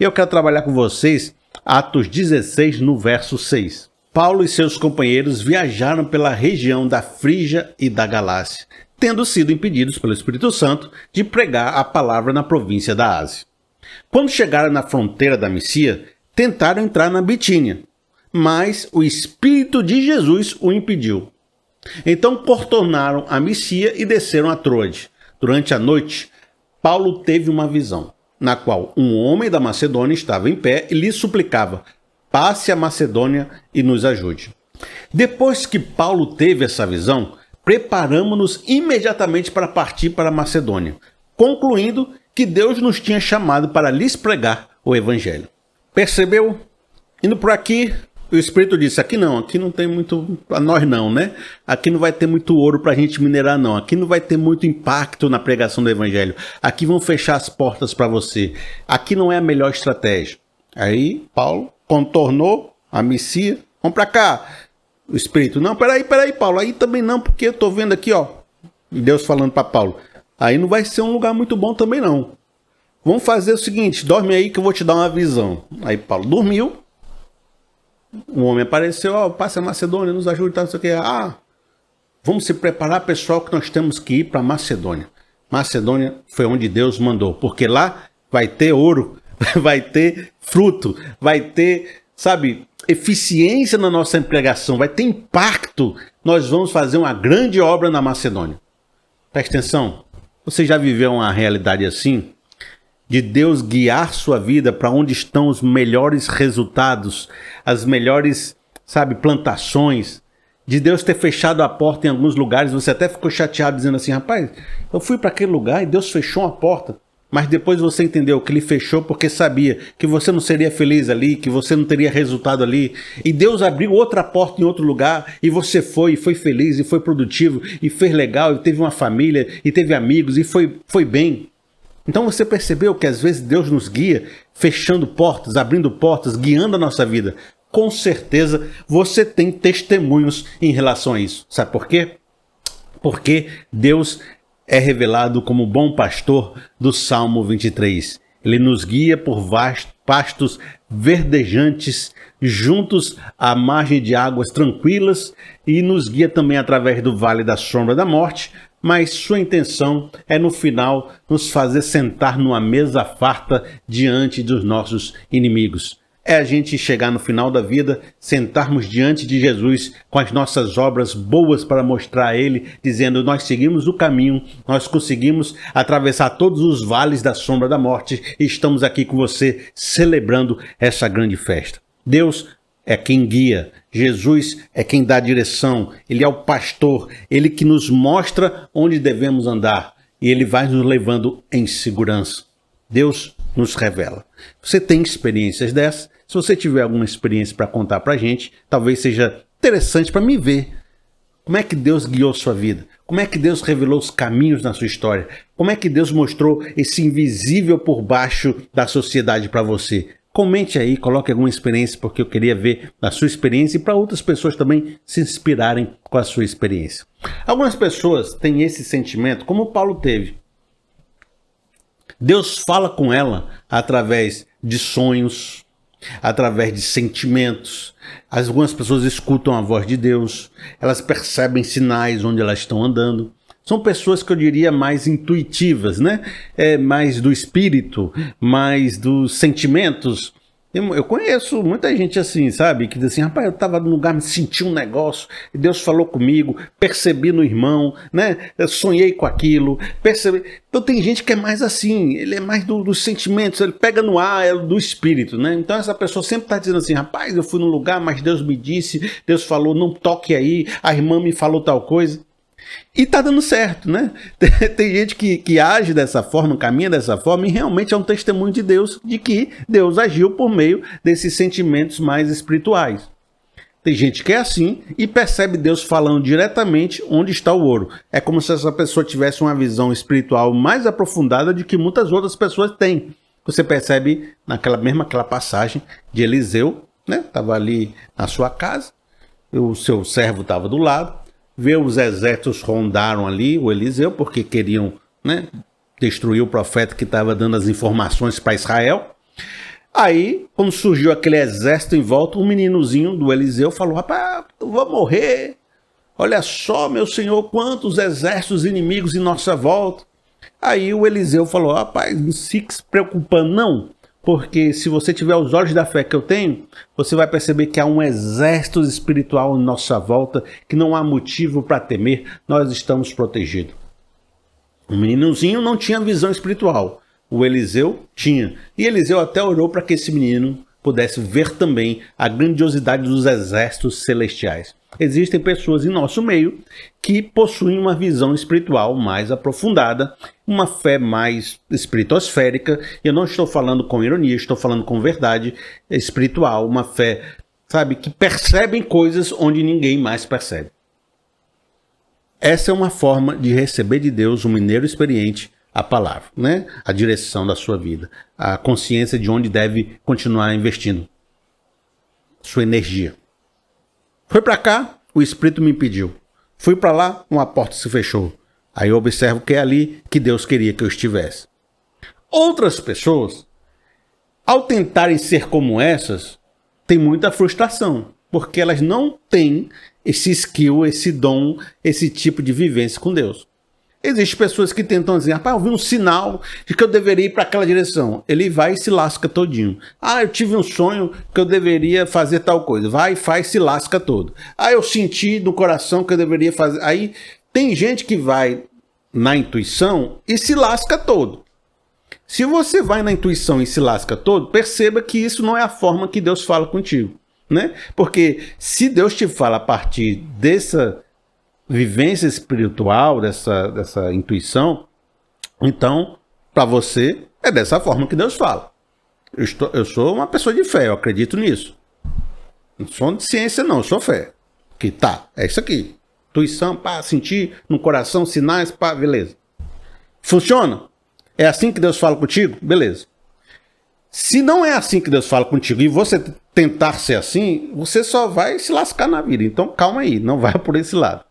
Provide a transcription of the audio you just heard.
E eu quero trabalhar com vocês Atos 16, no verso 6. Paulo e seus companheiros viajaram pela região da Frígia e da Galácia, tendo sido impedidos pelo Espírito Santo de pregar a palavra na província da Ásia. Quando chegaram na fronteira da Missia, tentaram entrar na Bitínia, mas o Espírito de Jesus o impediu. Então contornaram a Missia e desceram a Troade. Durante a noite, Paulo teve uma visão, na qual um homem da Macedônia estava em pé e lhe suplicava: passe a Macedônia e nos ajude. Depois que Paulo teve essa visão, preparamos-nos imediatamente para partir para a Macedônia, concluindo que Deus nos tinha chamado para lhes pregar o Evangelho. Percebeu? Indo por aqui, o Espírito disse: aqui não, aqui não tem muito. Para nós não, né? Aqui não vai ter muito ouro para a gente minerar, não. Aqui não vai ter muito impacto na pregação do Evangelho. Aqui vão fechar as portas para você. Aqui não é a melhor estratégia. Aí, Paulo contornou a missia. Vamos para cá. O Espírito: não, peraí, peraí, Paulo. Aí também não, porque eu tô vendo aqui, ó. Deus falando para Paulo: aí não vai ser um lugar muito bom também, não. Vamos fazer o seguinte: dorme aí que eu vou te dar uma visão. Aí Paulo dormiu um homem apareceu, ó, oh, passa Macedônia, nos ajude, tá, não sei o que. Ah, vamos se preparar, pessoal, que nós temos que ir para Macedônia. Macedônia foi onde Deus mandou, porque lá vai ter ouro, vai ter fruto, vai ter, sabe, eficiência na nossa empregação, vai ter impacto. Nós vamos fazer uma grande obra na Macedônia. Preste atenção. Você já viveu uma realidade assim? De Deus guiar sua vida para onde estão os melhores resultados, as melhores, sabe, plantações, de Deus ter fechado a porta em alguns lugares, você até ficou chateado dizendo assim, rapaz, eu fui para aquele lugar e Deus fechou a porta. Mas depois você entendeu que ele fechou porque sabia que você não seria feliz ali, que você não teria resultado ali. E Deus abriu outra porta em outro lugar e você foi, e foi feliz, e foi produtivo, e fez legal, e teve uma família, e teve amigos, e foi, foi bem. Então você percebeu que às vezes Deus nos guia fechando portas, abrindo portas, guiando a nossa vida. Com certeza você tem testemunhos em relação a isso. Sabe por quê? Porque Deus é revelado como bom pastor do Salmo 23. Ele nos guia por vastos pastos verdejantes, juntos à margem de águas tranquilas, e nos guia também através do vale da sombra da morte, mas sua intenção é no final nos fazer sentar numa mesa farta diante dos nossos inimigos. É a gente chegar no final da vida, sentarmos diante de Jesus com as nossas obras boas para mostrar a Ele, dizendo: Nós seguimos o caminho, nós conseguimos atravessar todos os vales da sombra da morte e estamos aqui com você celebrando essa grande festa. Deus é quem guia, Jesus é quem dá direção, ele é o pastor, ele que nos mostra onde devemos andar e ele vai nos levando em segurança. Deus nos revela. Você tem experiências dessas? Se você tiver alguma experiência para contar para a gente, talvez seja interessante para me ver. Como é que Deus guiou sua vida? Como é que Deus revelou os caminhos na sua história? Como é que Deus mostrou esse invisível por baixo da sociedade para você? Comente aí, coloque alguma experiência, porque eu queria ver a sua experiência e para outras pessoas também se inspirarem com a sua experiência. Algumas pessoas têm esse sentimento, como Paulo teve. Deus fala com ela através de sonhos, através de sentimentos. Algumas pessoas escutam a voz de Deus, elas percebem sinais onde elas estão andando. São pessoas que eu diria mais intuitivas, né? É, mais do espírito, mais dos sentimentos. Eu conheço muita gente assim, sabe? Que diz assim, rapaz, eu estava num lugar, me senti um negócio, e Deus falou comigo, percebi no irmão, né? Eu sonhei com aquilo, percebi. Então tem gente que é mais assim, ele é mais do, dos sentimentos, ele pega no ar, é do espírito, né? Então essa pessoa sempre está dizendo assim, rapaz, eu fui num lugar, mas Deus me disse, Deus falou, não toque aí, a irmã me falou tal coisa. E tá dando certo, né? Tem gente que, que age dessa forma, caminha dessa forma, e realmente é um testemunho de Deus de que Deus agiu por meio desses sentimentos mais espirituais. Tem gente que é assim e percebe Deus falando diretamente onde está o ouro. É como se essa pessoa tivesse uma visão espiritual mais aprofundada de que muitas outras pessoas têm. Você percebe naquela mesma aquela passagem de Eliseu, né? Estava ali na sua casa, o seu servo estava do lado, vê os exércitos rondaram ali o Eliseu, porque queriam né, destruir o profeta que estava dando as informações para Israel. Aí, quando surgiu aquele exército em volta, um meninozinho do Eliseu falou: Rapaz, eu vou morrer. Olha só, meu senhor, quantos exércitos inimigos em nossa volta. Aí o Eliseu falou: Rapaz, não fique se preocupando, não. Porque se você tiver os olhos da fé que eu tenho, você vai perceber que há um exército espiritual em nossa volta, que não há motivo para temer, nós estamos protegidos. O meninozinho não tinha visão espiritual, o Eliseu tinha. E Eliseu até orou para que esse menino pudesse ver também a grandiosidade dos exércitos celestiais. Existem pessoas em nosso meio que possuem uma visão espiritual mais aprofundada, uma fé mais espiritosférica. Eu não estou falando com ironia, estou falando com verdade espiritual, uma fé, sabe, que percebem coisas onde ninguém mais percebe. Essa é uma forma de receber de Deus um mineiro experiente a palavra, né? A direção da sua vida, a consciência de onde deve continuar investindo sua energia. Foi para cá, o espírito me impediu. Fui para lá, uma porta se fechou. Aí eu observo que é ali que Deus queria que eu estivesse. Outras pessoas, ao tentarem ser como essas, têm muita frustração, porque elas não têm esse skill, esse dom, esse tipo de vivência com Deus. Existem pessoas que tentam dizer, rapaz, eu vi um sinal de que eu deveria ir para aquela direção. Ele vai e se lasca todinho. Ah, eu tive um sonho que eu deveria fazer tal coisa. Vai, faz, se lasca todo. Ah, eu senti no coração que eu deveria fazer. Aí tem gente que vai na intuição e se lasca todo. Se você vai na intuição e se lasca todo, perceba que isso não é a forma que Deus fala contigo, né? Porque se Deus te fala a partir dessa vivência espiritual, dessa, dessa intuição, então, para você, é dessa forma que Deus fala. Eu, estou, eu sou uma pessoa de fé, eu acredito nisso. Não sou de ciência, não, eu sou fé. Que tá, é isso aqui. Intuição, pá, sentir no coração, sinais, pá, beleza. Funciona? É assim que Deus fala contigo? Beleza. Se não é assim que Deus fala contigo e você tentar ser assim, você só vai se lascar na vida. Então calma aí, não vai por esse lado.